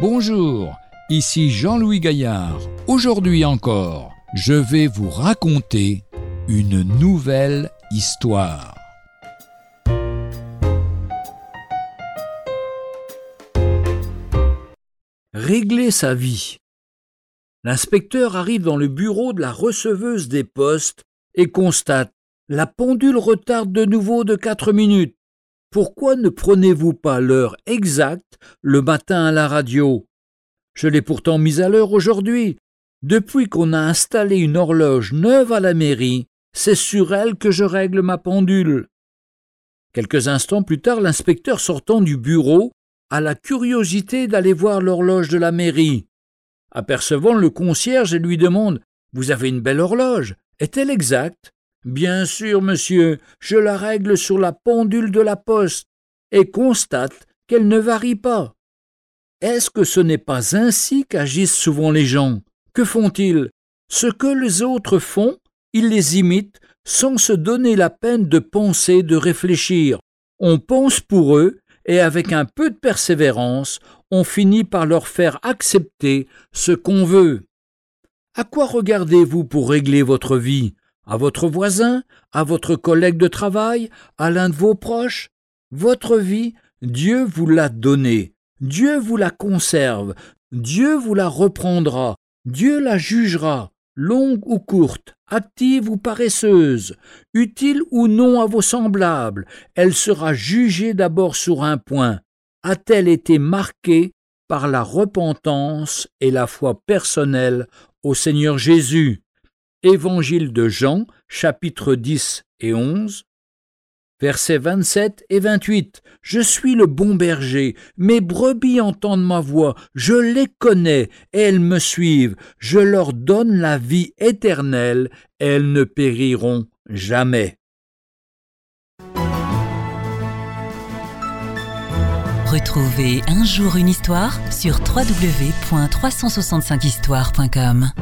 Bonjour, ici Jean-Louis Gaillard. Aujourd'hui encore, je vais vous raconter une nouvelle histoire. Régler sa vie. L'inspecteur arrive dans le bureau de la receveuse des postes et constate La pendule retarde de nouveau de quatre minutes. Pourquoi ne prenez-vous pas l'heure exacte le matin à la radio? Je l'ai pourtant mise à l'heure aujourd'hui. Depuis qu'on a installé une horloge neuve à la mairie, c'est sur elle que je règle ma pendule. Quelques instants plus tard, l'inspecteur sortant du bureau a la curiosité d'aller voir l'horloge de la mairie. Apercevant le concierge, il lui demande Vous avez une belle horloge. Est-elle exacte? Bien sûr, monsieur, je la règle sur la pendule de la poste et constate qu'elle ne varie pas. Est-ce que ce n'est pas ainsi qu'agissent souvent les gens? Que font-ils? Ce que les autres font, ils les imitent sans se donner la peine de penser, de réfléchir. On pense pour eux, et avec un peu de persévérance, on finit par leur faire accepter ce qu'on veut. À quoi regardez-vous pour régler votre vie? À votre voisin À votre collègue de travail À l'un de vos proches Votre vie, Dieu vous l'a donnée. Dieu vous la conserve. Dieu vous la reprendra. Dieu la jugera longue ou courte, active ou paresseuse, utile ou non à vos semblables, elle sera jugée d'abord sur un point. A-t-elle été marquée par la repentance et la foi personnelle au Seigneur Jésus? Évangile de Jean, chapitre 10 et 11, Versets 27 et 28. Je suis le bon berger, mes brebis entendent ma voix, je les connais, elles me suivent, je leur donne la vie éternelle, elles ne périront jamais. Retrouvez un jour une histoire sur www.365histoire.com.